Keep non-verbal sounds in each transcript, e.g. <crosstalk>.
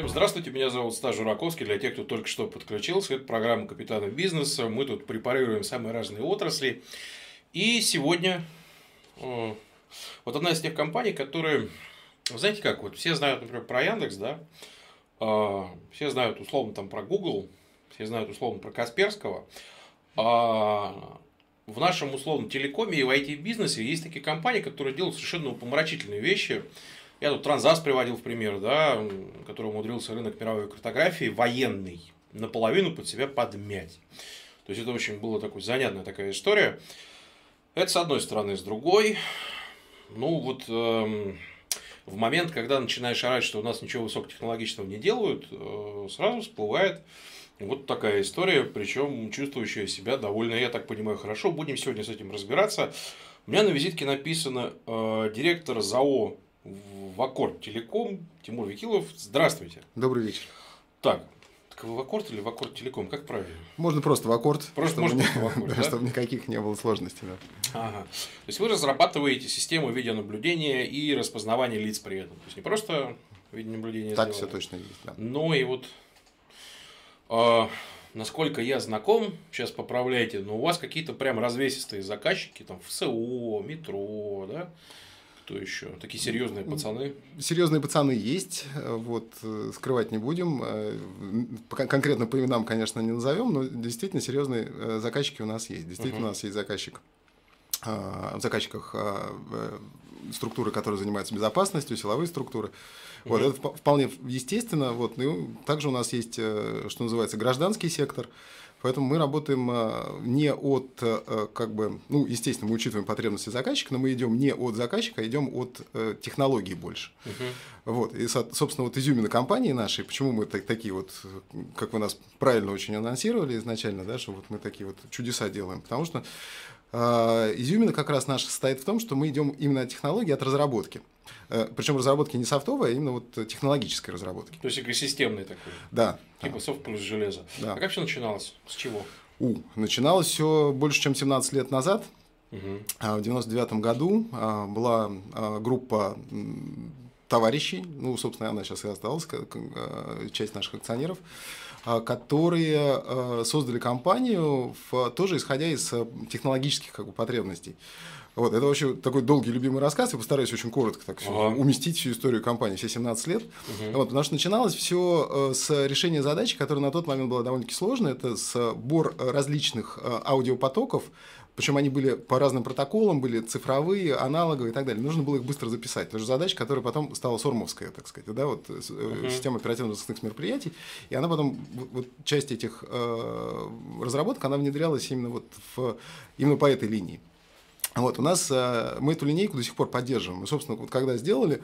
Всем здравствуйте, меня зовут Стас Жураковский. Для тех, кто только что подключился, это программа «Капитаны бизнеса». Мы тут препарируем самые разные отрасли. И сегодня э, вот одна из тех компаний, которые, знаете как, вот все знают, например, про Яндекс, да, э, все знают условно там про Google, все знают условно про Касперского. А в нашем условном телекоме и в IT-бизнесе есть такие компании, которые делают совершенно помрачительные вещи – я тут Транзас приводил в пример, да, который умудрился рынок мировой картографии военный наполовину под себя подмять. То есть это очень была такой занятная такая история. Это с одной стороны, с другой. Ну вот эм, в момент, когда начинаешь орать, что у нас ничего высокотехнологичного не делают, э, сразу всплывает вот такая история, причем чувствующая себя довольно, я так понимаю, хорошо. Будем сегодня с этим разбираться. У меня на визитке написано э, директор ЗАО в Аккорд Телеком. Тимур Викилов, здравствуйте. Добрый вечер. Так, так вы в Аккорд или в Аккорд Телеком, как правильно? Можно просто в Аккорд. Просто чтобы, можно не, в Аккорд, <laughs> да, чтобы никаких не было сложностей. Да. Ага. То есть вы разрабатываете систему видеонаблюдения и распознавания лиц при этом. То есть не просто видеонаблюдение. Так все точно есть, да. Но и вот э, насколько я знаком, сейчас поправляйте, но у вас какие-то прям развесистые заказчики, там в СО, метро, да, кто еще? Такие серьезные пацаны? Серьезные пацаны есть, вот, э, скрывать не будем. Э, конкретно по именам, конечно, не назовем, но действительно серьезные э, заказчики у нас есть. Действительно, uh-huh. у нас есть заказчик в заказчиках структуры, которые занимаются безопасностью, силовые структуры. Вот, это вполне естественно. Вот, ну, также у нас есть, что называется, гражданский сектор. Поэтому мы работаем а, не от, э, как бы, ну, естественно, мы учитываем потребности заказчика, но мы идем не от заказчика, а идем от э, технологии больше. Угу. Вот. И, собственно, вот изюмина компании нашей, почему мы так, такие вот, как вы нас правильно очень анонсировали изначально, да, что вот мы такие вот чудеса делаем, потому что э, изюмина как раз наша состоит в том, что мы идем именно от технологии, от разработки. Э, Причем разработки не софтовой, а именно вот технологической разработки. То есть экосистемной такой. Да. Типа да. софт плюс железо. Да. А как все начиналось? С чего? У, начиналось все больше, чем 17 лет назад. Угу. В 99 году а, была а, группа товарищей, ну, собственно, она сейчас и осталась, часть наших акционеров, которые создали компанию, в, тоже исходя из технологических как бы, потребностей. Вот, это вообще такой долгий любимый рассказ. Я постараюсь очень коротко так ага. уместить всю историю компании, все 17 лет. Угу. Вот, потому что начиналось все э, с решения задачи, которая на тот момент была довольно-таки сложная. Это сбор различных э, аудиопотоков, причем они были по разным протоколам, были цифровые, аналоговые и так далее. Нужно было их быстро записать. Это же задача, которая потом стала сормовская, так сказать, да, вот uh-huh. система оперативно-розыскных мероприятий. И она потом, вот часть этих э, разработок, она внедрялась именно вот в, именно по этой линии. Вот, у нас э, мы эту линейку до сих пор поддерживаем. И, собственно, вот когда сделали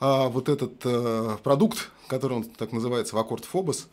э, вот этот э, продукт, который он так называется, в аккорд Фобос,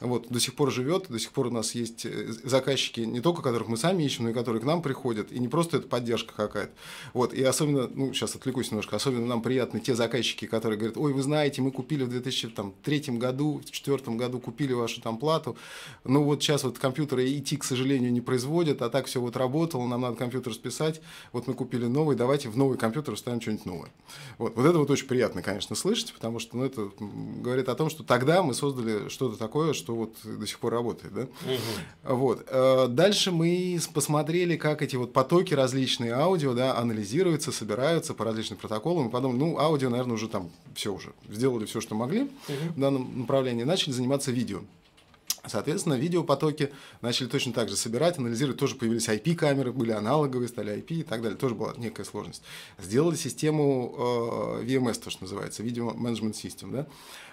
вот, до сих пор живет, до сих пор у нас есть э, заказчики, не только которых мы сами ищем, но и которые к нам приходят, и не просто это поддержка какая-то. Вот, и особенно, ну, сейчас отвлекусь немножко, особенно нам приятны те заказчики, которые говорят, ой, вы знаете, мы купили в 2003 году, в 2004 году купили вашу там плату, ну вот сейчас вот компьютеры IT, к сожалению, не производят, а так все вот работало, нам надо компьютер списать, вот мы купили новый, давайте в новый компьютер вставим что-нибудь новое. Вот, вот это вот очень приятно, конечно, слышать, потому что, ну, это говорит о том, что тогда мы создали что-то такое, что что вот до сих пор работает, да? Угу. Вот. Э, дальше мы посмотрели, как эти вот потоки различные аудио, да, анализируются, собираются по различным протоколам, и подумали, ну, аудио, наверное, уже там все уже, сделали все, что могли угу. в данном направлении, начали заниматься видео. Соответственно, видеопотоки начали точно так же собирать, анализировать. Тоже появились IP-камеры, были аналоговые, стали IP и так далее. Тоже была некая сложность. Сделали систему э, VMS, то, что называется, Video Management System. Да?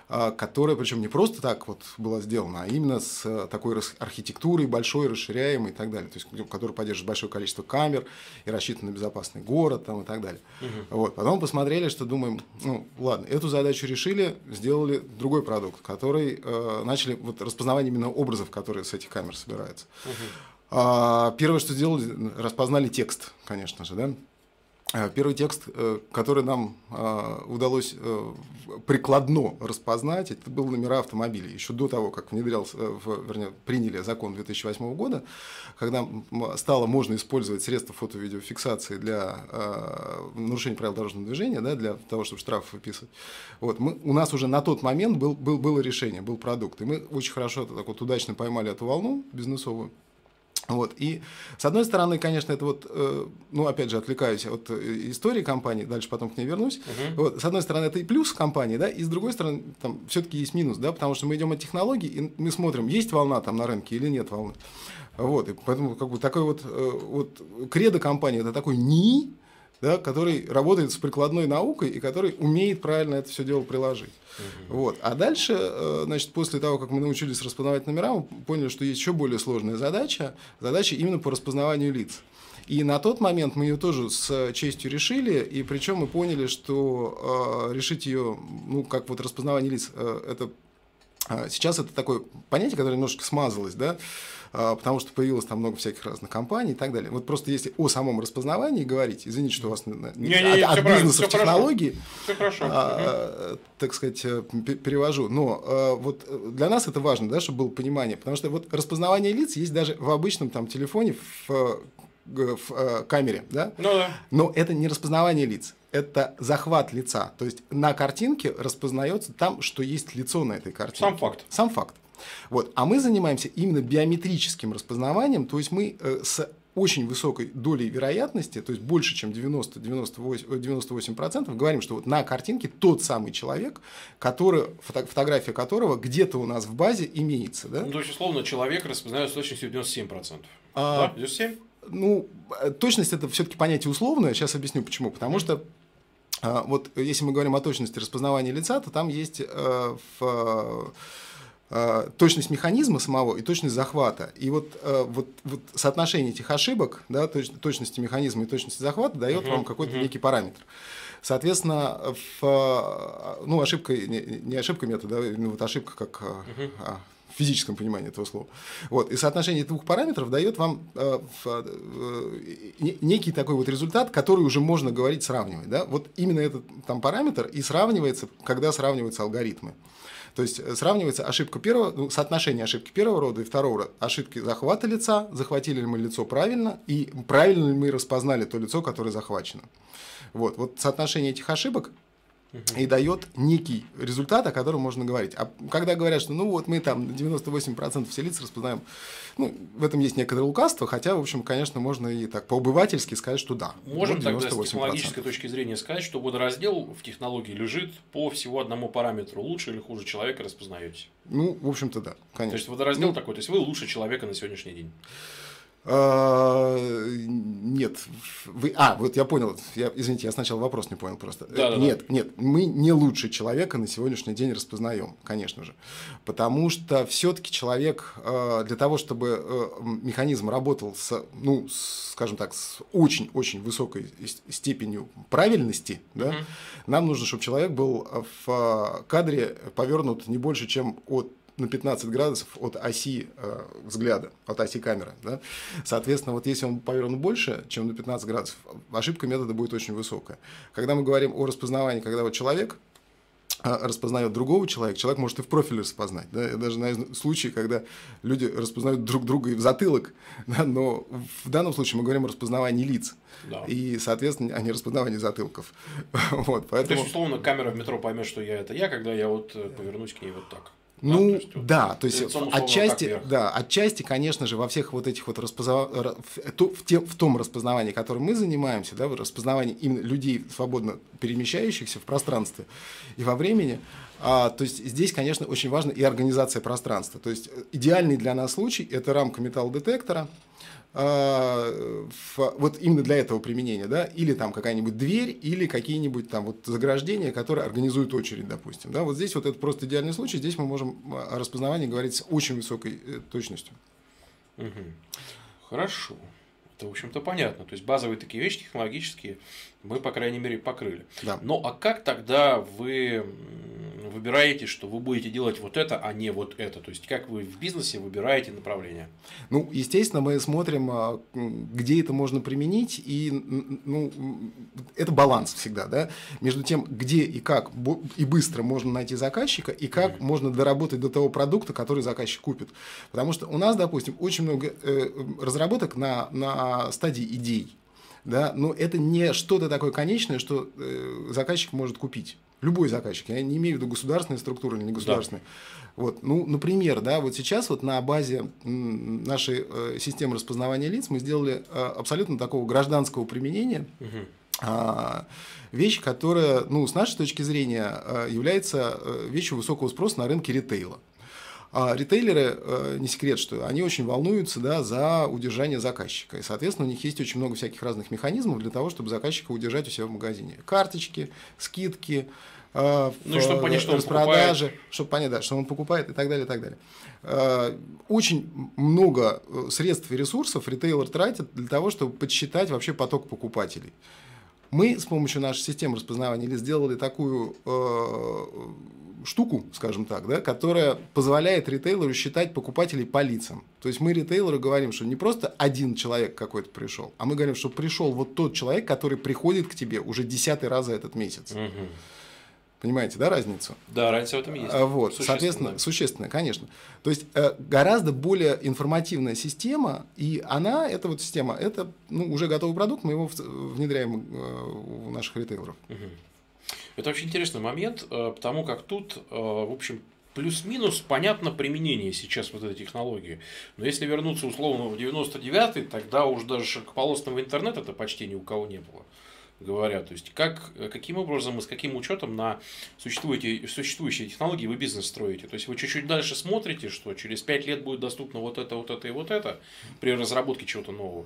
А, которая, причем не просто так вот была сделана, а именно с э, такой архитектурой большой, расширяемой и так далее, то есть которая поддерживает большое количество камер и рассчитан на безопасный город там, и так далее. Угу. Вот. Потом посмотрели, что думаем, ну ладно, эту задачу решили, сделали другой продукт, который э, начали вот распознавание именно образов, которые с этих камер собираются. Угу. Первое, что сделали, распознали текст, конечно же, да. Э, первый текст, э, который нам э, удалось прикладно распознать, это был номера автомобилей. Еще до того, как внедрялся, вернее, приняли закон 2008 года, когда стало можно использовать средства фото-видеофиксации для нарушения правил дорожного движения, да, для того, чтобы штрафы выписывать. Вот, мы, у нас уже на тот момент был, был, было решение, был продукт. И мы очень хорошо так вот удачно поймали эту волну бизнесовую. Вот. И с одной стороны, конечно, это вот, э, ну, опять же, отвлекаюсь от э, истории компании, дальше потом к ней вернусь. Угу. Вот. С одной стороны, это и плюс компании, да, и с другой стороны, там все-таки есть минус, да, потому что мы идем от технологий, и мы смотрим, есть волна там на рынке или нет волны. Вот. И поэтому, как бы, такой вот, э, вот кредо компании это такой НИИ, да, который работает с прикладной наукой и который умеет правильно это все дело приложить. Угу. Вот. А дальше, э, значит, после того, как мы научились распознавать номера, мы поняли, что есть еще более сложная задача, задача именно по распознаванию лиц. И на тот момент мы ее тоже с честью решили, и причем мы поняли, что э, решить ее, ну, как вот распознавание лиц, э, это э, сейчас это такое понятие, которое немножко смазалось, да, потому что появилось там много всяких разных компаний и так далее. Вот просто если о самом распознавании говорить, извините, что у вас не, не, от, от бизнеса в технологии, все хорошо. А, угу. так сказать, э, перевожу. Но а, вот для нас это важно, да, чтобы было понимание, потому что вот распознавание лиц есть даже в обычном там телефоне в в э, камере, да? Ну, да. Но это не распознавание лиц, это захват лица. То есть на картинке распознается там, что есть лицо на этой картинке. Сам факт. Сам факт. Вот. А мы занимаемся именно биометрическим распознаванием, то есть мы э, с очень высокой долей вероятности, то есть больше, чем 90-98%, 98%, говорим, что вот на картинке тот самый человек, который, фото, фотография которого где-то у нас в базе имеется. Да? Ну, то есть, условно, человек распознает с точностью 97%. А, да? 97%? Ну, э, точность это все-таки понятие условное, сейчас объясню почему. Потому что вот если мы говорим о точности распознавания лица, то там есть э, в Э, точность механизма самого и точность захвата. И вот, э, вот, вот соотношение этих ошибок, да, точ, точности механизма и точности захвата дает uh-huh, вам какой-то uh-huh. некий параметр. Соответственно, в, ну, ошибка, не, не ошибка метода, ну, вот ошибка как uh-huh. а, в физическом понимании этого слова. Вот. И соотношение двух параметров дает вам э, в, э, некий такой вот результат, который уже можно говорить, сравнивать. Да? Вот именно этот там параметр и сравнивается, когда сравниваются алгоритмы. То есть э, сравнивается ошибка первого, ну, соотношение ошибки первого рода и второго рода. Ошибки захвата лица, захватили ли мы лицо правильно, и правильно ли мы распознали то лицо, которое захвачено. Вот, вот соотношение этих ошибок и дает некий результат, о котором можно говорить. А когда говорят, что ну вот мы там 98% все лица распознаем, ну, в этом есть некоторое лукавство, хотя, в общем, конечно, можно и так по-обывательски сказать, что да. Можем тогда с технологической точки зрения сказать, что водораздел в технологии лежит по всего одному параметру. Лучше или хуже человека распознаете? Ну, в общем-то, да, конечно. То есть водораздел ну, такой, то есть вы лучше человека на сегодняшний день. А, нет, вы, а, вот я понял, я, извините, я сначала вопрос не понял просто. Да, да, нет, да. нет, мы не лучше человека на сегодняшний день распознаем, конечно же, потому что все-таки человек а, для того, чтобы э, механизм работал с, ну, скажем так, с очень-очень высокой степенью правильности, да, угу. нам нужно, чтобы человек был в а, кадре повернут не больше, чем от на 15 градусов от оси э, взгляда, от оси камеры. Да? Соответственно, вот если он повернут больше, чем на 15 градусов, ошибка метода будет очень высокая. Когда мы говорим о распознавании, когда вот человек э, распознает другого человека, человек может и в профиле распознать. Да? Я даже знаю случаи, когда люди распознают друг друга и в затылок, <laughs> да? но в данном случае мы говорим о распознавании лиц. Да. И, соответственно, а не распознавании затылков. <laughs> вот, поэтому... То есть, условно, камера в метро поймет, что я это я, когда я вот э, повернусь к ней вот так. Ну, да, то есть, да, то есть отчасти, да, отчасти, конечно же, во всех вот этих вот распознав... в, в том распознавании, которым мы занимаемся, да, в распознавании именно людей, свободно перемещающихся в пространстве и во времени, а, то есть здесь, конечно, очень важна и организация пространства. То есть идеальный для нас случай – это рамка металлодетектора, а, вот именно для этого применения, да, или там какая-нибудь дверь, или какие-нибудь там вот заграждения, которые организуют очередь, допустим, да, вот здесь вот это просто идеальный случай, здесь мы можем о распознавании говорить с очень высокой э, точностью. Угу. Хорошо. Это, в общем-то, понятно. То есть базовые такие вещи технологические мы, по крайней мере, покрыли. Да. Ну, а как тогда вы выбираете, что вы будете делать вот это, а не вот это? То есть, как вы в бизнесе выбираете направление? Ну, естественно, мы смотрим, а, где это можно применить, и ну, это баланс всегда, да, между тем, где и как и быстро можно найти заказчика, и как mm-hmm. можно доработать до того продукта, который заказчик купит. Потому что у нас, допустим, очень много э, разработок на, на стадии идей да, но это не что-то такое конечное, что э, заказчик может купить. Любой заказчик, я не имею в виду государственные структуры или не государственные. Да. Вот, ну, например, да, вот сейчас вот на базе нашей э, системы распознавания лиц мы сделали э, абсолютно такого гражданского применения. Угу. Э, вещь, которая, ну, с нашей точки зрения, э, является э, вещью высокого спроса на рынке ритейла. А ритейлеры, э, не секрет, что они очень волнуются да, за удержание заказчика. И, соответственно, у них есть очень много всяких разных механизмов для того, чтобы заказчика удержать у себя в магазине. Карточки, скидки, э, ну, чтобы понять, что распродажи, он покупает. чтобы понять, да, что он покупает и так далее, и так далее. Э, очень много средств и ресурсов ритейлер тратит для того, чтобы подсчитать вообще поток покупателей. Мы с помощью нашей системы распознавания лиц сделали такую штуку, скажем так, да, которая позволяет ритейлеру считать покупателей по лицам. То есть мы ритейлеру говорим, что не просто один человек какой-то пришел, а мы говорим, что пришел вот тот человек, который приходит к тебе уже десятый раз за этот месяц. Угу. Понимаете, да, разницу? Да, разница в этом есть. А, вот, соответственно, существенная, конечно. То есть э, гораздо более информативная система, и она, эта вот система, это ну, уже готовый продукт, мы его внедряем э, у наших ритейлеров. Угу. Это очень интересный момент, э, потому как тут, э, в общем, плюс-минус понятно применение сейчас вот этой технологии. Но если вернуться условно в 99-й, тогда уж даже широкополосного интернета это почти ни у кого не было говоря. То есть, как, каким образом и с каким учетом на существующие, существующие технологии вы бизнес строите. То есть, вы чуть-чуть дальше смотрите, что через 5 лет будет доступно вот это, вот это и вот это при разработке чего-то нового.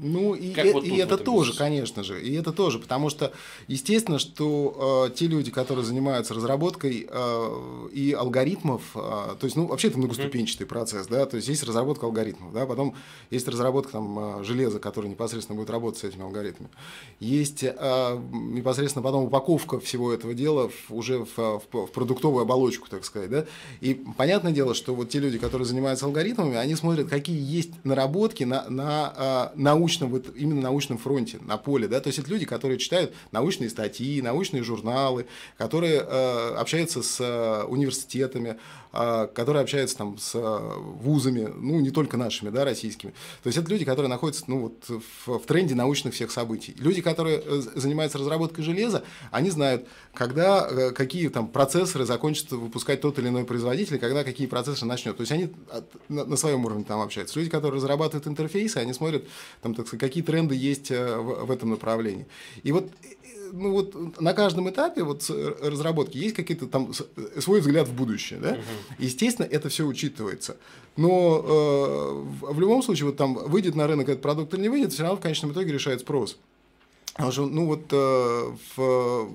Ну и, как э, вот и это тоже, бизнесе? конечно же, и это тоже, потому что естественно, что э, те люди, которые занимаются разработкой э, и алгоритмов, э, то есть, ну вообще это многоступенчатый mm-hmm. процесс, да, то есть есть разработка алгоритмов, да, потом есть разработка там э, железа, которое непосредственно будет работать с этими алгоритмами, есть э, непосредственно потом упаковка всего этого дела в, уже в, в, в продуктовую оболочку, так сказать, да, и понятное дело, что вот те люди, которые занимаются алгоритмами, они смотрят, какие есть наработки на на э, научные научном, вот именно научном фронте, на поле, да, то есть это люди, которые читают научные статьи, научные журналы, которые э, общаются с э, университетами, а, которые общаются там с а, вузами, ну, не только нашими, да, российскими. То есть это люди, которые находятся, ну, вот в, в тренде научных всех событий. Люди, которые э, занимаются разработкой железа, они знают, когда э, какие там процессоры закончат выпускать тот или иной производитель, когда какие процессоры начнет. То есть они на, на своем уровне там общаются. Люди, которые разрабатывают интерфейсы, они смотрят, там, так сказать, какие тренды есть э, в, в этом направлении. И вот ну вот на каждом этапе вот разработки есть какие-то там свой взгляд в будущее, да? Угу. Естественно, это все учитывается. Но э, в любом случае, вот там выйдет на рынок этот продукт или не выйдет, все равно в конечном итоге решает спрос. Потому что, ну вот э, в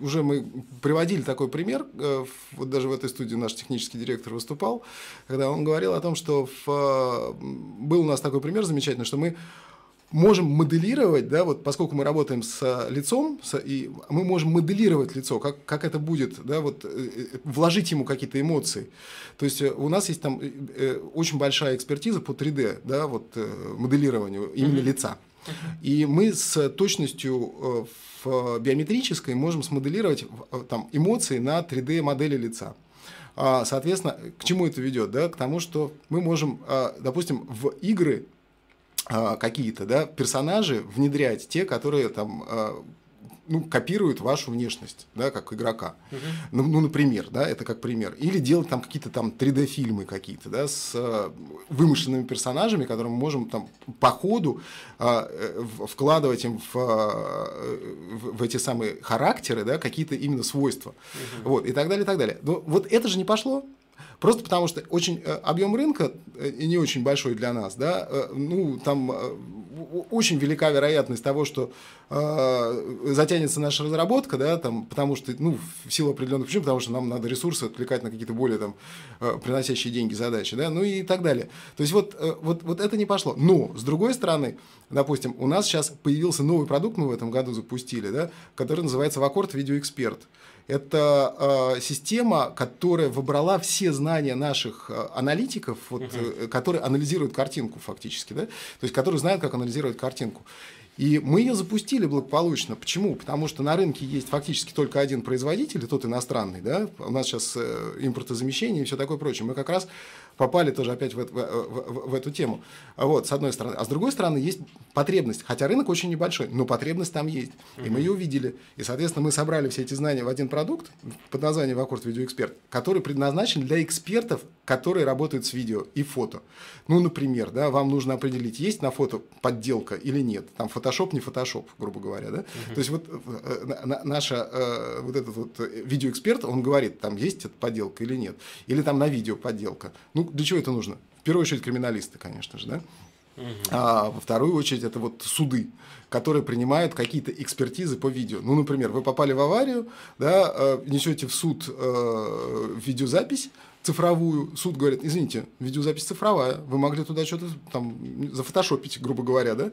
уже мы приводили такой пример, э, вот даже в этой студии наш технический директор выступал, когда он говорил о том, что в, был у нас такой пример замечательный, что мы можем моделировать, да, вот поскольку мы работаем с лицом, с, и мы можем моделировать лицо, как, как это будет, да, вот э, э, вложить ему какие-то эмоции. То есть э, у нас есть там очень большая экспертиза по 3D, да, вот моделированию именно mm-hmm. лица. И мы с точностью в биометрической можем смоделировать там, эмоции на 3D модели лица. А, соответственно, к чему это ведет? Да? К тому, что мы можем, а, допустим, в игры какие-то да, персонажи внедрять, те, которые там ну, копируют вашу внешность, да, как игрока. Угу. Ну, ну, например, да, это как пример. Или делать там какие-то там 3D-фильмы какие-то, да, с э, вымышленными персонажами, которые мы можем там по ходу э, вкладывать им в, в, в эти самые характеры, да, какие-то именно свойства. Угу. Вот, и так далее, и так далее. Но вот это же не пошло. Просто потому что очень э, объем рынка э, не очень большой для нас, да, э, ну, там очень велика вероятность того, что э, затянется наша разработка, да, там, потому что, ну, в силу определенных причин, потому что нам надо ресурсы отвлекать на какие-то более там э, приносящие деньги задачи, да, ну и так далее. То есть вот, э, вот, вот это не пошло. Но, с другой стороны, допустим, у нас сейчас появился новый продукт, мы в этом году запустили, да, который называется Вакорд Видеоэксперт. Это э, система, которая выбрала все знания наших э, аналитиков, вот, uh-huh. которые анализируют картинку фактически, да? то есть которые знают, как анализировать картинку. И мы ее запустили благополучно. Почему? Потому что на рынке есть фактически только один производитель, и тот иностранный. Да? У нас сейчас э, импортозамещение и все такое прочее. Мы как раз попали тоже опять в, в, в, в эту тему. Вот, с одной стороны. А с другой стороны, есть потребность. Хотя рынок очень небольшой, но потребность там есть. И мы ее увидели. И, соответственно, мы собрали все эти знания в один продукт под названием Вакурт Видеоэксперт, который предназначен для экспертов, которые работают с видео и фото. Ну, например, да, вам нужно определить, есть на фото подделка или нет. Там фотошоп, не фотошоп, грубо говоря. Да? Uh-huh. То есть вот э, наша э, вот этот вот видеоэксперт, он говорит, там есть эта подделка или нет. Или там на видео подделка. Ну, для чего это нужно? В первую очередь криминалисты, конечно же, да? А во вторую очередь это вот суды, которые принимают какие-то экспертизы по видео. Ну, например, вы попали в аварию, да, э, несете в суд э, видеозапись, цифровую, суд говорит, извините, видеозапись цифровая, вы могли туда что-то там зафотошопить, грубо говоря, да,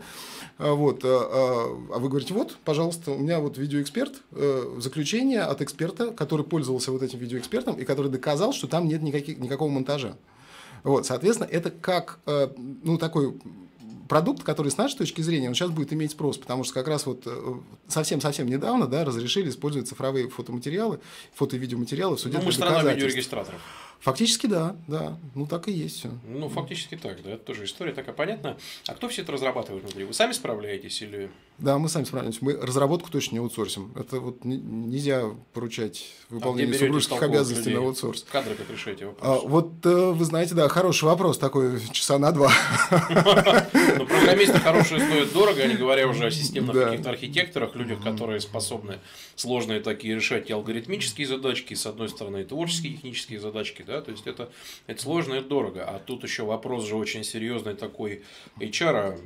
а вот, а, а, а вы говорите, вот, пожалуйста, у меня вот видеоэксперт, э, заключение от эксперта, который пользовался вот этим видеоэкспертом и который доказал, что там нет никаких, никакого монтажа. Вот, соответственно, это как, э, ну, такой продукт, который с нашей точки зрения, он сейчас будет иметь спрос, потому что как раз вот э, совсем-совсем недавно, да, разрешили использовать цифровые фотоматериалы, фото- и видеоматериалы в суде. Ну, мы страна видеорегистраторов. Фактически да, да. Ну так и есть все. Ну, фактически так, да. Это тоже история такая понятная. А кто все это разрабатывает внутри? Вы сами справляетесь или. Да, мы сами справляемся. Мы разработку точно не аутсорсим. Это вот нельзя поручать выполнение а супружеских обязанностей людей? на аутсорс. Кадры как решаете вопрос? А, вот э, вы знаете, да, хороший вопрос такой, часа на два. <laughs> Ну, программисты хорошие стоят дорого, а не говоря уже о системных каких-то архитекторах, людях, которые способны сложные такие решать и алгоритмические задачки, с одной стороны, и творческие технические задачки, да, то есть это, это сложно и дорого. А тут еще вопрос же очень серьезный такой HR,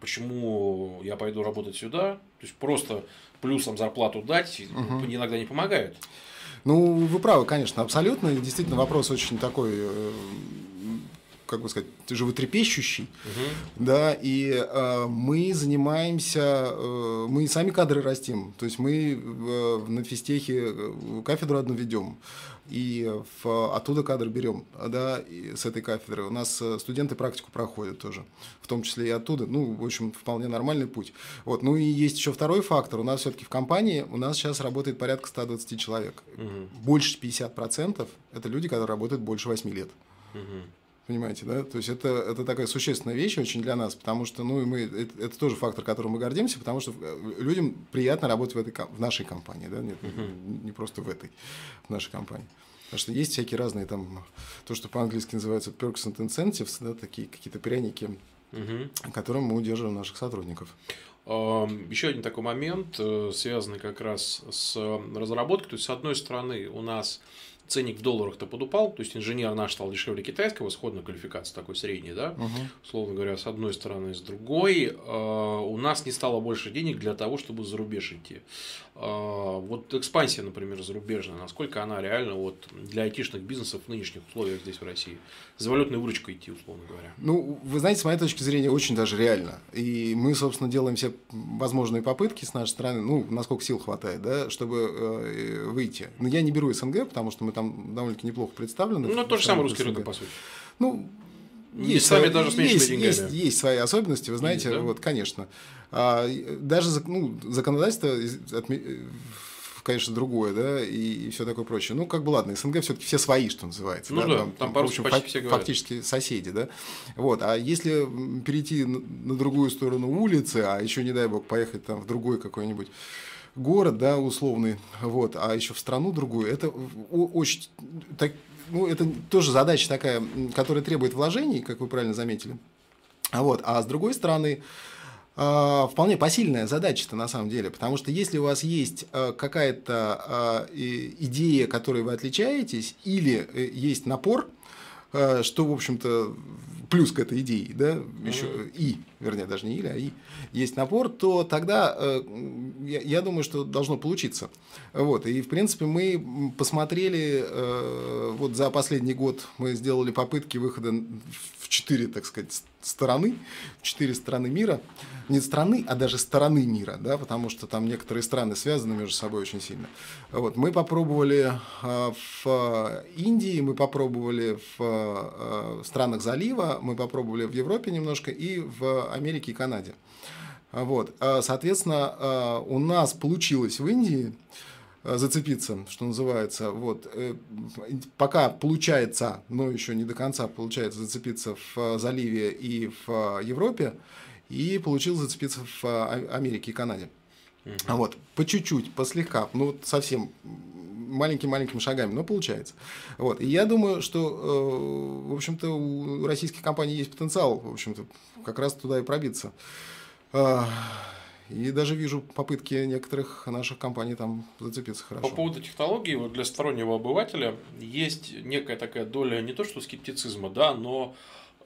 почему я пойду работать сюда, то есть просто плюсом зарплату дать угу. иногда не помогает. Ну, вы правы, конечно, абсолютно. Действительно, вопрос очень такой э, как бы сказать, животрепещущий, угу. да, и э, мы занимаемся, э, мы сами кадры растим, то есть мы э, на физтехе э, кафедру одну ведем, и в, оттуда кадр берем, да, и с этой кафедры. У нас э, студенты практику проходят тоже, в том числе и оттуда, ну, в общем, вполне нормальный путь. Вот, ну и есть еще второй фактор, у нас все-таки в компании, у нас сейчас работает порядка 120 человек, угу. больше 50% это люди, которые работают больше 8 лет. Угу. Понимаете, да? То есть это, это такая существенная вещь очень для нас, потому что, ну, и мы, это, это тоже фактор, которым мы гордимся, потому что э, людям приятно работать в, этой, в нашей компании, да, нет, uh-huh. не просто в этой, в нашей компании. Потому что есть всякие разные там, то, что по-английски называется perks and incentives, да, такие какие-то пряники, uh-huh. которым мы удерживаем наших сотрудников. Еще один такой момент, э, связанный как раз с разработкой. То есть, с одной стороны, у нас ценник в долларах-то подупал, то есть инженер наш стал дешевле китайского, сходная квалификация такой средний, да, угу. условно говоря, с одной стороны, с другой, э, у нас не стало больше денег для того, чтобы за рубеж идти. Э, вот экспансия, например, зарубежная, насколько она реально вот для айтишных бизнесов в нынешних условиях здесь в России? За валютной выручкой идти, условно говоря. Ну, вы знаете, с моей точки зрения, очень даже реально. И мы, собственно, делаем все возможные попытки с нашей стороны, ну, насколько сил хватает, да, чтобы э, выйти. Но я не беру СНГ, потому что мы там довольно-таки неплохо представлены. Ну, то же самое русский рынок, по сути. Ну, есть, свои, даже с есть, есть, есть свои особенности, вы знаете, есть, да? вот, конечно. А, даже ну, законодательство конечно, другое, да, и, и все такое прочее. Ну, как бы ладно, СНГ все-таки все свои, что называется. Ну да, да, там, там по общем, почти все говорят. Фактически соседи, да. Вот, а если перейти на другую сторону улицы, а еще, не дай бог, поехать там в другой какой-нибудь город, да, условный, вот, а еще в страну другую, это очень, так, ну, это тоже задача такая, которая требует вложений, как вы правильно заметили. А вот, а с другой стороны, а, вполне посильная задача-то на самом деле, потому что если у вас есть а, какая-то а, идея, которой вы отличаетесь, или э, есть напор, что, в общем-то, плюс к этой идее, да, еще и, вернее, даже не или, а и, есть напор, то тогда э, я, я думаю, что должно получиться. Вот, и, в принципе, мы посмотрели, э, вот за последний год мы сделали попытки выхода в четыре, так сказать, стороны, в четыре страны мира. Не страны, а даже стороны мира, да, потому что там некоторые страны связаны между собой очень сильно. Вот, мы попробовали э, в Индии, мы попробовали в э, странах залива, мы попробовали в Европе немножко и в Америке и Канаде. Вот, соответственно, у нас получилось в Индии зацепиться, что называется. Вот. Э, пока получается, но еще не до конца получается зацепиться в э, заливе и в Европе, и получилось зацепиться в Америке и Канаде. Угу. Вот, по чуть-чуть, по слегка, ну вот совсем маленькими-маленькими шагами, но получается. Вот. И я думаю, что, в общем-то, у российских компаний есть потенциал, в общем-то, как раз туда и пробиться. И даже вижу попытки некоторых наших компаний там зацепиться хорошо. По поводу технологий, вот для стороннего обывателя есть некая такая доля не то что скептицизма, да, но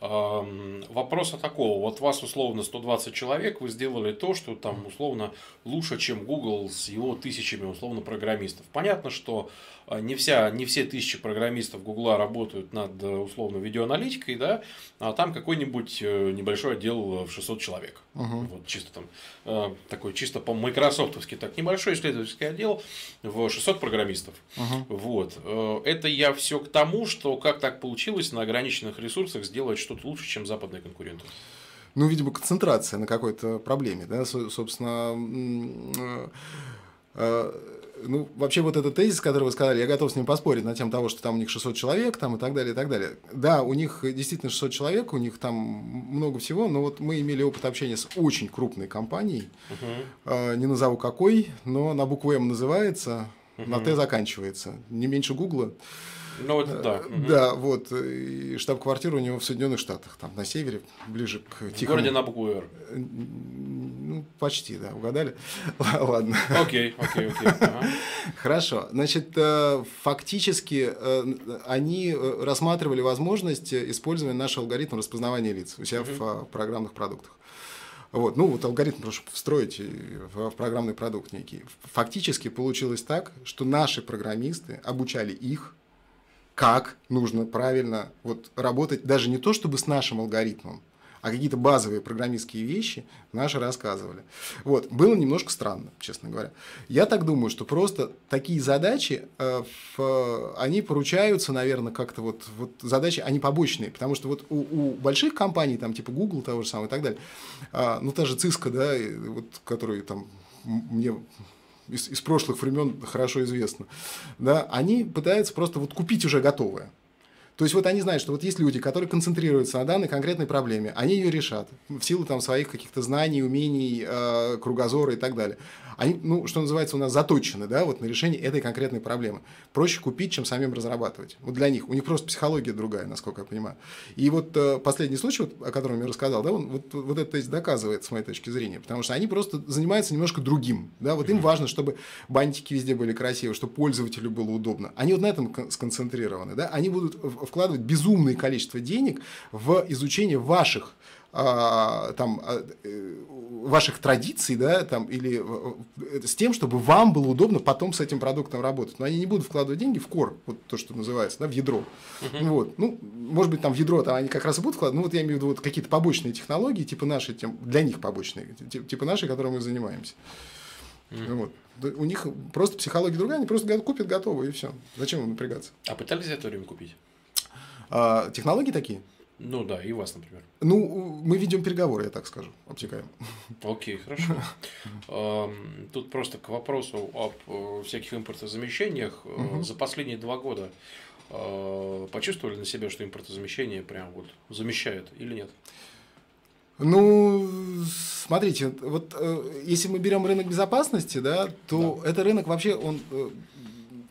э, вопроса такого. Вот вас условно 120 человек, вы сделали то, что там условно лучше, чем Google с его тысячами условно программистов. Понятно, что а, не, вся, не все тысячи программистов Гугла работают над э, условно видеоаналитикой, да, а там какой-нибудь э, небольшой отдел в 600 человек. Угу. Вот чисто там э, такой чисто по майкрософтовски так небольшой исследовательский отдел в 600 программистов. Угу. Вот. Это я все к тому, что как так получилось на ограниченных ресурсах сделать что-то лучше, чем западные конкуренты ну, видимо, концентрация на какой-то проблеме, да, собственно, ну, вообще вот этот тезис, который вы сказали, я готов с ним поспорить на тему того, что там у них 600 человек там, и так далее, и так далее. Да, у них действительно 600 человек, у них там много всего, но вот мы имели опыт общения с очень крупной компанией, uh-huh. не назову какой, но на букву М называется, uh-huh. на Т заканчивается, не меньше Гугла. Ну, это да. Да, вот. И штаб-квартира у него в Соединенных Штатах, там на севере, ближе к Тихому. В городе на букву Р. Ну, почти, да, угадали. <laughs> Ладно. Окей, окей, окей. Хорошо. Значит, э, фактически э, они э, рассматривали возможность использования нашего алгоритма распознавания лиц у себя в программных продуктах. Вот, ну, вот алгоритм прошу встроить в, в программный продукт некий. Фактически получилось так, что наши программисты обучали их как нужно правильно вот работать, даже не то чтобы с нашим алгоритмом, а какие-то базовые программистские вещи наши рассказывали. Вот. Было немножко странно, честно говоря. Я так думаю, что просто такие задачи, э, в, они поручаются, наверное, как-то вот, вот задачи, они побочные, потому что вот у, у больших компаний, там типа Google того же самого и так далее, э, ну та же Cisco, да, вот, которые там мне из, из прошлых времен хорошо известно, да, они пытаются просто вот купить уже готовое. То есть вот они знают, что вот есть люди, которые концентрируются на данной конкретной проблеме, они ее решат в силу там своих каких-то знаний, умений, э, кругозора и так далее они, ну, что называется, у нас заточены, да, вот на решение этой конкретной проблемы. Проще купить, чем самим разрабатывать. Вот для них. У них просто психология другая, насколько я понимаю. И вот э, последний случай, вот, о котором я рассказал, да, он, вот, вот это доказывает, с моей точки зрения, потому что они просто занимаются немножко другим. Да, вот им важно, чтобы бантики везде были красивые, чтобы пользователю было удобно. Они вот на этом сконцентрированы. Да? Они будут вкладывать безумное количество денег в изучение ваших а, там, а, э, ваших традиций, да, там, или э, с тем, чтобы вам было удобно потом с этим продуктом работать. Но они не будут вкладывать деньги в кор, вот то, что называется, да, в ядро. Uh-huh. Вот. Ну, может быть, там в ядро там они как раз и будут вкладывать, ну, вот я имею в виду вот какие-то побочные технологии, типа наши, тем, для них побочные, типа наши, которыми мы занимаемся. Uh-huh. Вот. У них просто психология другая, они просто купят готово, и все. Зачем им напрягаться? А пытались за это время купить? А, технологии такие? Ну да, и вас, например. Ну, мы ведем переговоры, я так скажу, обтекаем. Окей, хорошо. <laughs> Тут просто к вопросу об э, всяких импортозамещениях. Э, за последние два года э, почувствовали на себе, что импортозамещение прям вот замещает или нет? Ну, смотрите, вот если мы берем рынок безопасности, да, то да. это рынок вообще он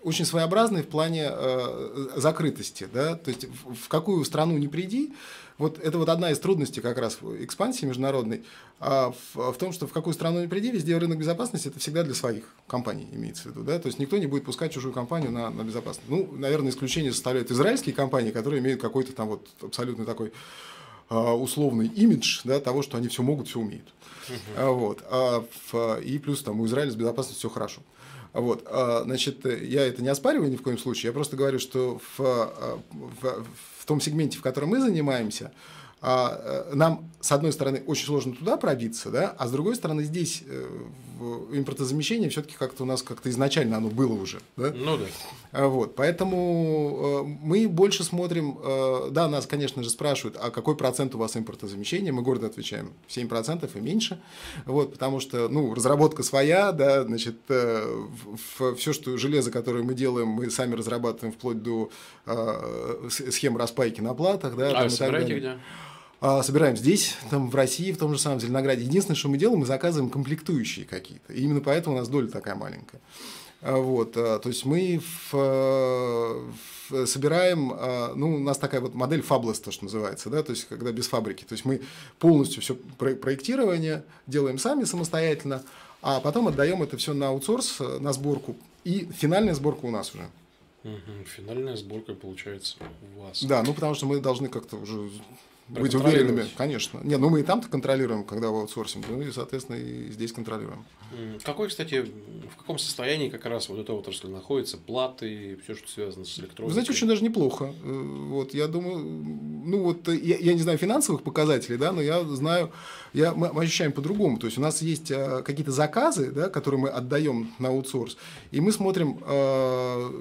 очень своеобразный в плане э, закрытости. Да? То есть в, в какую страну не приди, вот это вот одна из трудностей как раз экспансии международной, а в, в том, что в какую страну не приди, везде рынок безопасности это всегда для своих компаний имеется в виду. Да? То есть никто не будет пускать чужую компанию на, на безопасность. Ну, наверное, исключение составляют израильские компании, которые имеют какой-то там вот абсолютно такой условный имидж да, того, что они все могут, все умеют. Uh-huh. Вот. А, и плюс там у Израиля с безопасностью все хорошо. Вот, значит, я это не оспариваю ни в коем случае, я просто говорю, что в, в, в том сегменте, в котором мы занимаемся, а, э, нам, с одной стороны, очень сложно туда пробиться, да, а с другой стороны, здесь э, импортозамещение все-таки как-то у нас как-то изначально оно было уже. Да? Ну да. А, вот, поэтому э, мы больше смотрим, да, нас, конечно же, спрашивают, а какой процент у вас импортозамещения? Мы гордо отвечаем 7% и меньше, вот, потому что, ну, разработка своя, да, значит, все, что железо, которое мы делаем, мы сами разрабатываем вплоть до схем распайки на платах, да. А собираете где? А, собираем здесь, там в России, в том же самом Зеленограде. Единственное, что мы делаем, мы заказываем комплектующие какие-то. И именно поэтому у нас доля такая маленькая. А, вот, а, то есть мы в, в, собираем, ну, у нас такая вот модель фаблес, то, что называется, да, то есть когда без фабрики. То есть мы полностью все проектирование делаем сами самостоятельно, а потом отдаем это все на аутсорс, на сборку. И финальная сборка у нас уже. Угу, финальная сборка получается у вас. Да, ну потому что мы должны как-то уже быть уверенными, конечно. Не, ну мы и там-то контролируем, когда в аутсорсинг, ну и, соответственно, и здесь контролируем. Какой, кстати, в каком состоянии как раз вот эта отрасль находится, платы, все, что связано с электроникой? Вы знаете, очень даже неплохо. Э, вот, я думаю, ну вот, я, я не знаю финансовых показателей, да, но я знаю, я, мы, мы ощущаем по-другому. То есть у нас есть а, какие-то заказы, да, которые мы отдаем на аутсорс, и мы смотрим а,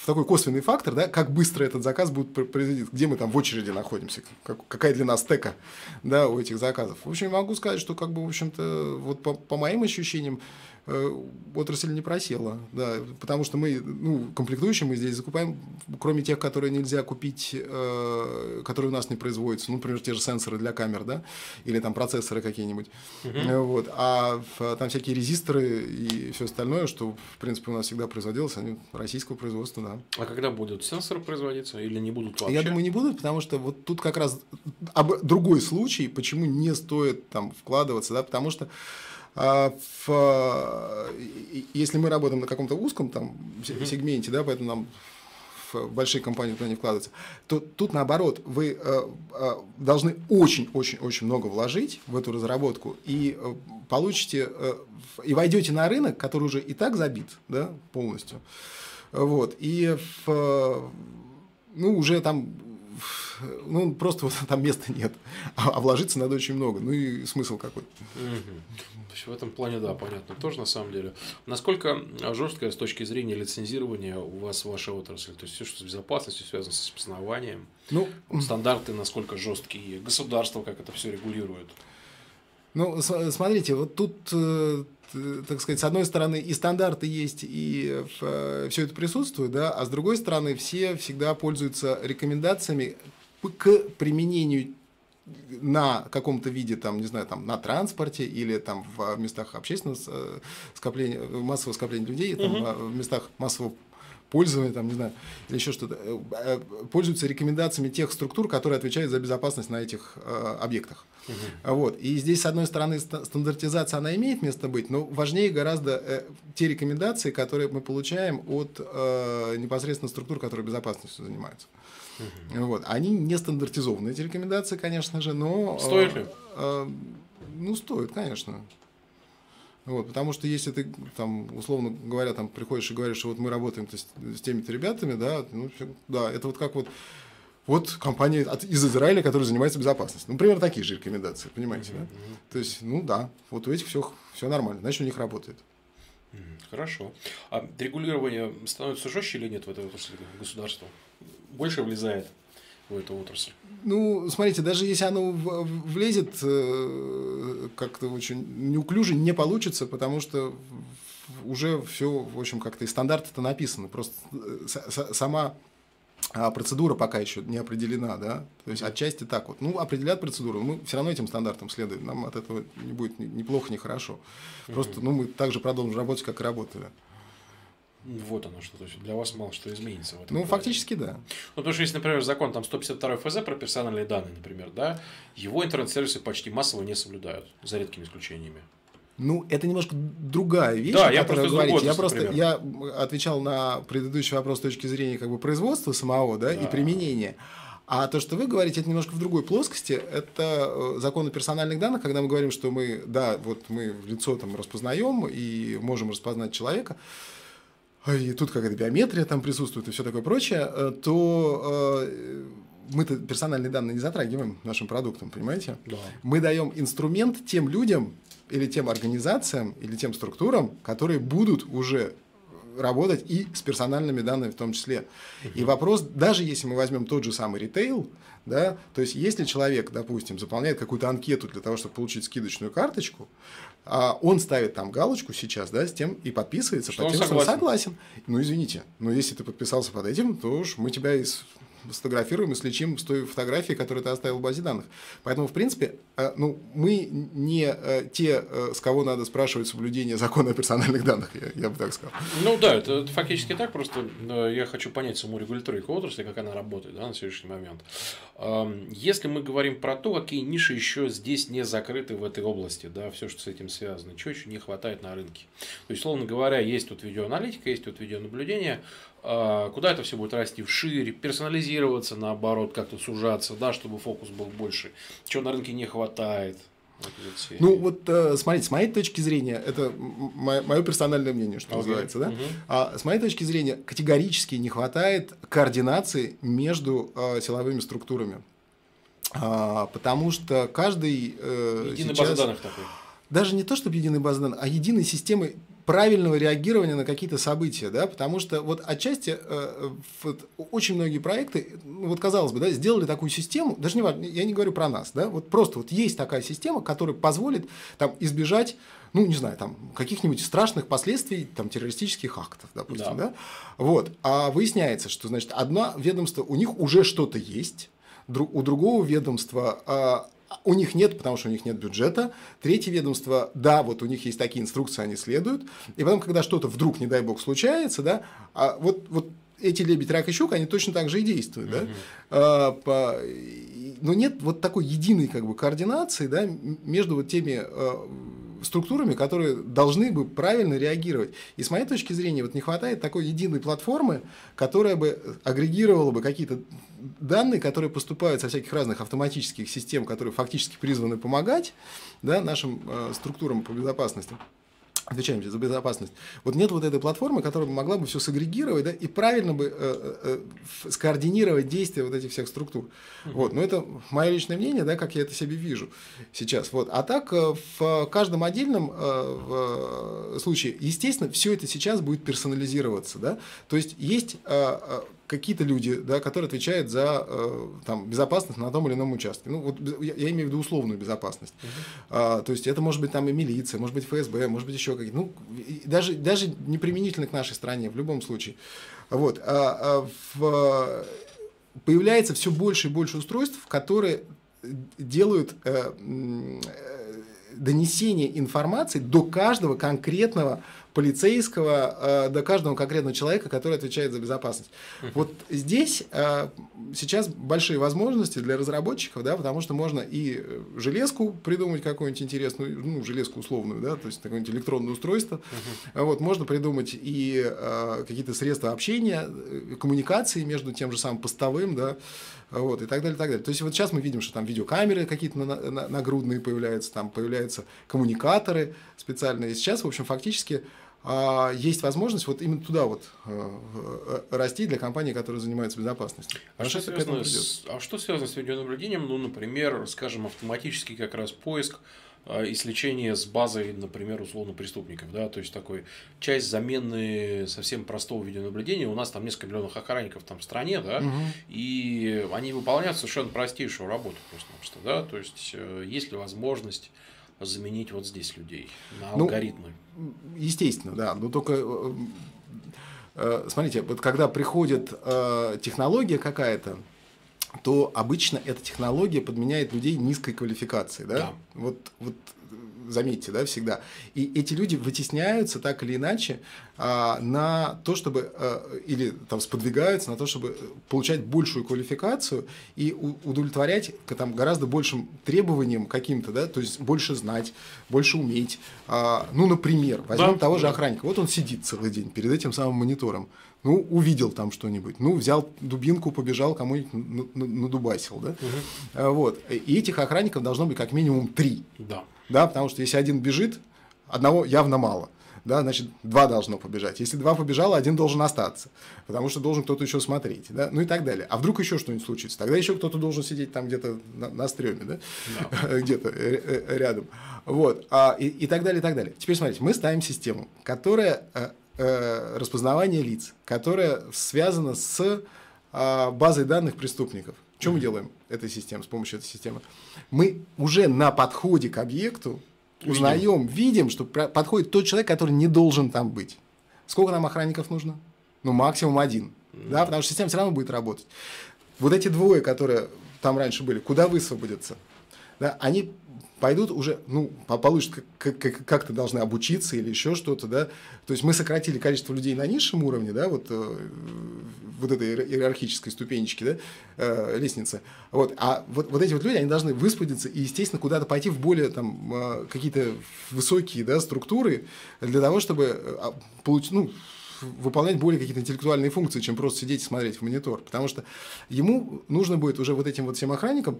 в такой косвенный фактор, да, как быстро этот заказ будет произведен, где мы там в очереди находимся, как, какая длина стека да, у этих заказов. В общем, могу сказать, что как бы, в общем-то, вот по, по моим ощущениям, Э, отрасль не просела, да, потому что мы, ну, комплектующие мы здесь закупаем, кроме тех, которые нельзя купить, э, которые у нас не производятся, ну, например, те же сенсоры для камер, да, или там процессоры какие-нибудь, uh вот, а там всякие резисторы и все остальное, что, в принципе, у нас всегда производилось, они российского производства, да. А когда будут сенсоры производиться или не будут вообще? Я думаю, не будут, потому что вот тут как раз об, другой случай, почему не стоит там вкладываться, да, потому что а в, если мы работаем на каком-то узком там, сегменте, да, поэтому нам в большие компании туда не вкладываться, то тут наоборот, вы э, э, должны очень-очень-очень много вложить в эту разработку и э, получите, э, и войдете на рынок, который уже и так забит да, полностью. Вот, и в, ну, уже там ну, просто вот <laughs> там места нет. А, а вложиться надо очень много. Ну и смысл какой. Угу. В этом плане, да, понятно. Тоже на самом деле. Насколько жесткая с точки зрения лицензирования у вас ваша отрасль? То есть все, что с безопасностью связано с распознаванием. Ну, стандарты насколько жесткие, государство как это все регулирует. Ну, смотрите, вот тут э, так сказать, с одной стороны и стандарты есть, и э, все это присутствует, да, а с другой стороны все всегда пользуются рекомендациями к применению на каком-то виде, там, не знаю, там, на транспорте или там в местах общественного э, скопления, массового скопления людей, там, угу. в местах массового пользования, там, не знаю, или еще что-то, э, пользуются рекомендациями тех структур, которые отвечают за безопасность на этих э, объектах. Угу. Вот. И здесь, с одной стороны, стандартизация, она имеет место быть, но важнее гораздо э, те рекомендации, которые мы получаем от э, непосредственно структур, которые безопасностью занимаются. Угу. Вот. Они не стандартизованы, эти рекомендации, конечно же, но... Э, стоит ли? Э, ну, стоит, конечно. Вот, потому что если ты, там, условно говоря, там приходишь и говоришь, что вот мы работаем с, с теми-то ребятами, да, ну, да, это вот как вот вот компания от, из Израиля, которая занимается безопасностью. Ну, примерно такие же рекомендации, понимаете, да? То есть, ну да, вот у этих все, все нормально, значит, у них работает. Хорошо. А регулирование становится жестче или нет в отрасли государства? Больше влезает в эту отрасль? Ну, смотрите, даже если оно влезет э, как-то очень неуклюже, не получится, потому что уже все, в общем, как-то и стандарты-то написаны. Просто э, сама а процедура пока еще не определена, да, то есть отчасти так вот. Ну, определят процедуру, мы все равно этим стандартам следуем, нам от этого не будет ни плохо, ни хорошо. Просто, ну, мы также продолжим работать, как и работали. Вот оно что, то есть для вас мало что изменится. В этом ну, фактически да. Ну, потому что если, например, закон там 152 ФЗ про персональные данные, например, да, его интернет-сервисы почти массово не соблюдают, за редкими исключениями. Ну, это немножко другая вещь, да, я просто говорите. Я просто я отвечал на предыдущий вопрос с точки зрения как бы производства самого, да, да. и применения. А то, что вы говорите, это немножко в другой плоскости. Это э, закон о персональных данных, когда мы говорим, что мы, да, вот мы в лицо там распознаем и можем распознать человека, и тут какая-то биометрия там присутствует и все такое прочее, э, то э, мы-то персональные данные не затрагиваем нашим продуктом, понимаете? Да. Мы даем инструмент тем людям или тем организациям или тем структурам, которые будут уже работать и с персональными данными в том числе. И вопрос, даже если мы возьмем тот же самый ритейл, да, то есть если человек, допустим, заполняет какую-то анкету для того, чтобы получить скидочную карточку, а он ставит там галочку сейчас, да, с тем и подписывается что под тем, что он согласен. Ну, извините, но если ты подписался под этим, то уж мы тебя из сфотографируем и слечим с той фотографии, которую ты оставил в базе данных. Поэтому, в принципе, э, ну, мы не э, те, э, с кого надо спрашивать соблюдение закона о персональных данных, я, я бы так сказал. Ну да, это, это фактически так, просто я хочу понять саму регуляторику отрасли, как она работает да, на сегодняшний момент. Если мы говорим про то, какие ниши еще здесь не закрыты в этой области, да, все, что с этим связано, чего еще не хватает на рынке. То есть, словно говоря, есть тут видеоаналитика, есть тут видеонаблюдение, куда это все будет расти вшире, персонализироваться, наоборот, как-то сужаться, да, чтобы фокус был больше, чего на рынке не хватает. Ну вот э, смотрите, с моей точки зрения, это мое персональное мнение, что okay. называется, да. Угу. А с моей точки зрения категорически не хватает координации между э, силовыми структурами, а, потому что каждый э, единый сейчас... база данных такой. Даже не то, чтобы единый база данных, а единой системы правильного реагирования на какие-то события, да, потому что вот отчасти э, вот, очень многие проекты, ну, вот казалось бы, да, сделали такую систему, даже не важно, я не говорю про нас, да, вот просто вот есть такая система, которая позволит там избежать ну, не знаю, там, каких-нибудь страшных последствий там, террористических актов, допустим, да. да? Вот. А выясняется, что, значит, одно ведомство, у них уже что-то есть, у другого ведомства а, у них нет, потому что у них нет бюджета. Третье ведомство, да, вот у них есть такие инструкции, они следуют. И потом, когда что-то вдруг, не дай бог, случается, да, а вот, вот эти лебедь, рак и щука, они точно так же и действуют, да. А, по, но нет вот такой единой как бы координации, да, между вот теми а, структурами, которые должны бы правильно реагировать. И с моей точки зрения, вот не хватает такой единой платформы, которая бы агрегировала бы какие-то данные, которые поступают со всяких разных автоматических систем, которые фактически призваны помогать да, нашим э, структурам по безопасности отвечаем за безопасность. Вот нет вот этой платформы, которая могла бы все сагрегировать да, и правильно бы э, э, скоординировать действия вот этих всех структур. Угу. Вот, но это мое личное мнение, да, как я это себе вижу сейчас. Вот. А так э, в каждом отдельном э, случае, естественно, все это сейчас будет персонализироваться. Да? То есть есть э, э какие-то люди, да, которые отвечают за э, там, безопасность на том или ином участке. Ну, вот я, я имею в виду условную безопасность. Uh-huh. А, то есть это может быть там и милиция, может быть ФСБ, может быть еще какие-то. Ну, даже, даже не применительно к нашей стране в любом случае. Вот. А, а в, появляется все больше и больше устройств, которые делают э, э, донесение информации до каждого конкретного полицейского э, до каждого конкретного человека, который отвечает за безопасность. Uh-huh. Вот здесь э, сейчас большие возможности для разработчиков, да, потому что можно и железку придумать какую-нибудь интересную, ну, железку условную, да, то есть какое-нибудь электронное устройство. Uh-huh. Вот, можно придумать и э, какие-то средства общения, коммуникации между тем же самым постовым, да, вот, и так далее, и так далее. То есть вот сейчас мы видим, что там видеокамеры какие-то нагрудные появляются, там появляются коммуникаторы специальные. И сейчас, в общем, фактически есть возможность вот именно туда вот э, э, расти для компаний, которые занимаются безопасностью. А, что связано, с, а что связано с видеонаблюдением? Ну, например, скажем, автоматический как раз поиск а, и сличение с базой, например, условно преступников, да, то есть такой часть замены совсем простого видеонаблюдения. У нас там несколько миллионов охранников там в стране, да, угу. и они выполняют совершенно простейшую работу просто, да, то есть э, есть ли возможность заменить вот здесь людей на ну, алгоритмы? Естественно, да. Но только э, э, смотрите, вот когда приходит э, технология какая-то, то обычно эта технология подменяет людей низкой квалификации. Да? Да. Вот, вот заметьте, да, всегда. И эти люди вытесняются так или иначе а, на то, чтобы, а, или там сподвигаются на то, чтобы получать большую квалификацию и удовлетворять там, гораздо большим требованиям каким-то, да, то есть больше знать, больше уметь. А, ну, например, возьмем да, того же охранника. Вот он сидит целый день перед этим самым монитором. ну, увидел там что-нибудь, ну, взял дубинку, побежал, кому-нибудь надубасил, да? Угу. Вот. И этих охранников должно быть как минимум три. Да. Да, потому что если один бежит, одного явно мало. Да, значит, два должно побежать. Если два побежало, один должен остаться, потому что должен кто-то еще смотреть, да, ну и так далее. А вдруг еще что-нибудь случится? Тогда еще кто-то должен сидеть там где-то на, на стреме, да, <laughs> где-то рядом. Вот, а, и, и так далее, и так далее. Теперь смотрите, мы ставим систему, которая Э, распознавание лиц, которое связано с э, базой данных преступников. Что мы делаем этой системой, с помощью этой системы? Мы уже на подходе к объекту узнаем, видим, видим что подходит тот человек, который не должен там быть. Сколько нам охранников нужно? Ну, максимум один. Mm. Да, потому что система все равно будет работать. Вот эти двое, которые там раньше были, куда высвободятся? Да, они пойдут уже, ну, получат, как-то должны обучиться или еще что-то, да. То есть мы сократили количество людей на низшем уровне, да, вот, э, вот этой иерархической ступенечки, да, э, лестницы. Вот, а вот, вот эти вот люди, они должны высвободиться и, естественно, куда-то пойти в более там э, какие-то высокие, да, структуры для того, чтобы а, получить, ну, выполнять более какие-то интеллектуальные функции, чем просто сидеть и смотреть в монитор. Потому что ему нужно будет уже вот этим вот всем охранникам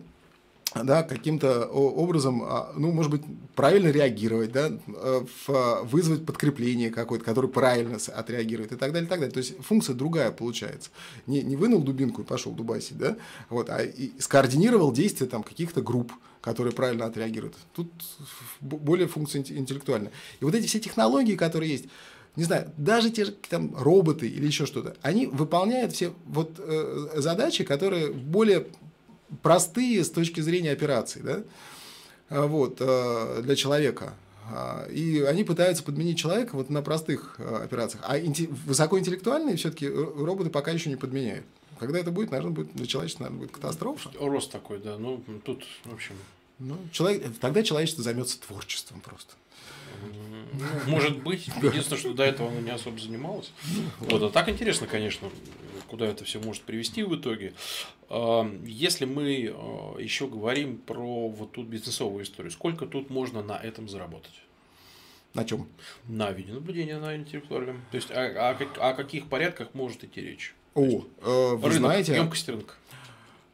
да, каким-то образом, а, ну, может быть, правильно реагировать, да, э, вызвать подкрепление какое-то, которое правильно отреагирует и так далее, и так далее. То есть функция другая получается. Не, не вынул дубинку и пошел дубасить, да, вот, а и скоординировал действия там каких-то групп, которые правильно отреагируют. Тут более функция интеллектуальная. И вот эти все технологии, которые есть, не знаю, даже те же там роботы или еще что-то, они выполняют все вот э, задачи, которые более простые с точки зрения операций, да, а, вот, э, для человека. А, и они пытаются подменить человека вот на простых операциях. А высокоинтеллектуальные все-таки роботы пока еще не подменяют. Когда это будет, наверное, будет для человечества наверное, будет катастрофа. Рост такой, да. Ну, тут, в общем. Ну, человек, тогда человечество займется творчеством просто. Ну, может быть. Единственное, что до этого оно не особо занималось. Вот, а так интересно, конечно, куда это все может привести в итоге. Если мы а, еще говорим про вот тут бизнесовую историю, сколько тут можно на этом заработать? На чем? На видеонаблюдении, на интеллектуальном. То есть о, о, о каких порядках может идти речь? О, э, вы рынок, знаете. Емкость рынка.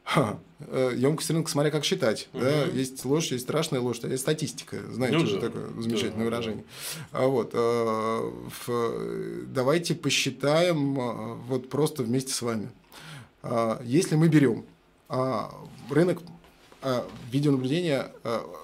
Ха, э, емкость рынка, смотря как считать. Угу. Да? Есть ложь, есть страшная ложь, а есть статистика. Знаете ну, же да. такое замечательное да, выражение. Да. А вот, э, давайте посчитаем э, вот просто вместе с вами. А, если мы берем а, рынок видеонаблюдения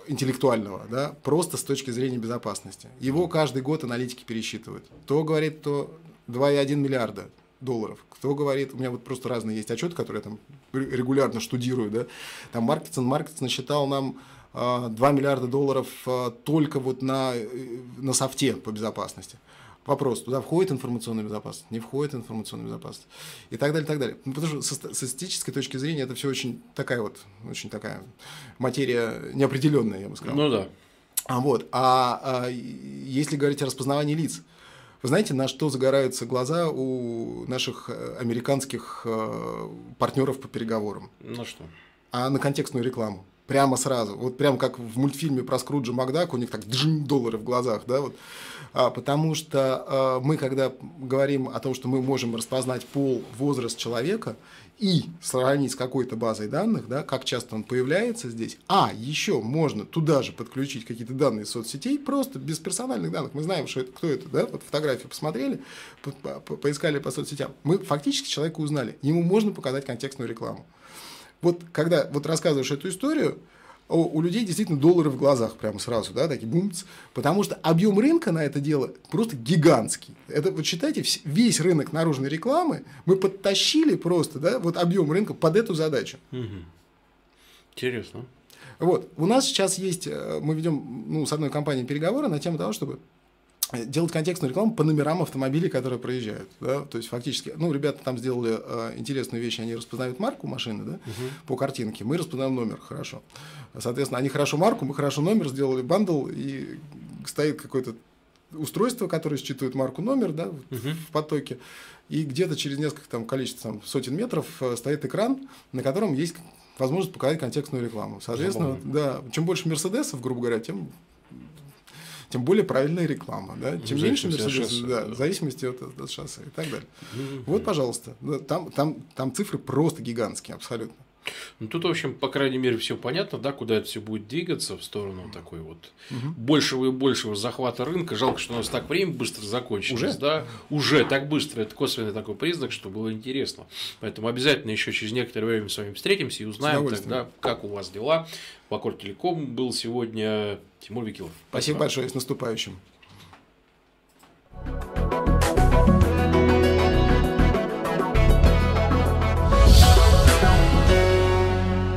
интеллектуального, да, просто с точки зрения безопасности. Его каждый год аналитики пересчитывают. То говорит, то 2,1 миллиарда долларов. Кто говорит, у меня вот просто разные есть отчеты, которые я там регулярно штудирую, да, там Маркетсон, Маркетсон насчитал нам 2 а, миллиарда долларов а, только вот на, э, на софте по безопасности. Вопрос, туда входит информационная безопасность, не входит информационная безопасность и так далее, так далее. Ну, потому что со, со статистической точки зрения это все очень такая вот, очень такая материя неопределенная, я бы сказал. Ну да. А вот, а, а если говорить о распознавании лиц, вы знаете, на что загораются глаза у наших э, американских э, партнеров по переговорам? На что? А на контекстную рекламу. Прямо сразу. Вот прям как в мультфильме про Скруджа Макдака, у них так джин доллары в глазах, да, вот. А, потому что а, мы, когда говорим о том, что мы можем распознать пол, возраст человека, и сравнить с какой-то базой данных, да, как часто он появляется здесь. А еще можно туда же подключить какие-то данные соцсетей, просто без персональных данных. Мы знаем, что это, кто это, да, вот фотографию посмотрели, по по поискали по соцсетям. Мы фактически человека узнали. Ему можно показать контекстную рекламу. Вот когда вот рассказываешь эту историю, у людей действительно доллары в глазах прямо сразу, да, такие бумц, потому что объем рынка на это дело просто гигантский. Это вот считайте, весь рынок наружной рекламы мы подтащили просто, да, вот объем рынка под эту задачу. Угу. Интересно. Вот, у нас сейчас есть, э, мы ведем, ну, с одной компанией переговоры на тему того, чтобы делать контекстную рекламу по номерам автомобилей, которые проезжают. Да? То есть фактически, ну, ребята там сделали э, интересную вещь, они распознают марку машины да? угу. по картинке, мы распознаем номер, хорошо. Соответственно, они хорошо марку, мы хорошо номер, сделали бандл, и стоит какое-то устройство, которое считывает марку номер да, угу. в потоке, и где-то через несколько там, количество там, сотен метров э, стоит экран, на котором есть возможность показать контекстную рекламу. Соответственно, Забавно. да, чем больше мерседесов, грубо говоря, тем тем более правильная реклама, да, тем меньше Мерседес, да, в зависимости от, от шоссе и так далее. Вот, пожалуйста, там, там, там цифры просто гигантские, абсолютно. Ну, тут, в общем, по крайней мере, все понятно, да, куда это все будет двигаться в сторону такой вот угу. большего и большего захвата рынка. Жалко, что у нас так время быстро закончилось, Уже? да, уже так быстро. Это косвенный такой признак, что было интересно. Поэтому обязательно еще через некоторое время с вами встретимся и узнаем тогда, как у вас дела. Вокор Телеком был сегодня Тимур Викилов. Спасибо, Спасибо большое, с наступающим.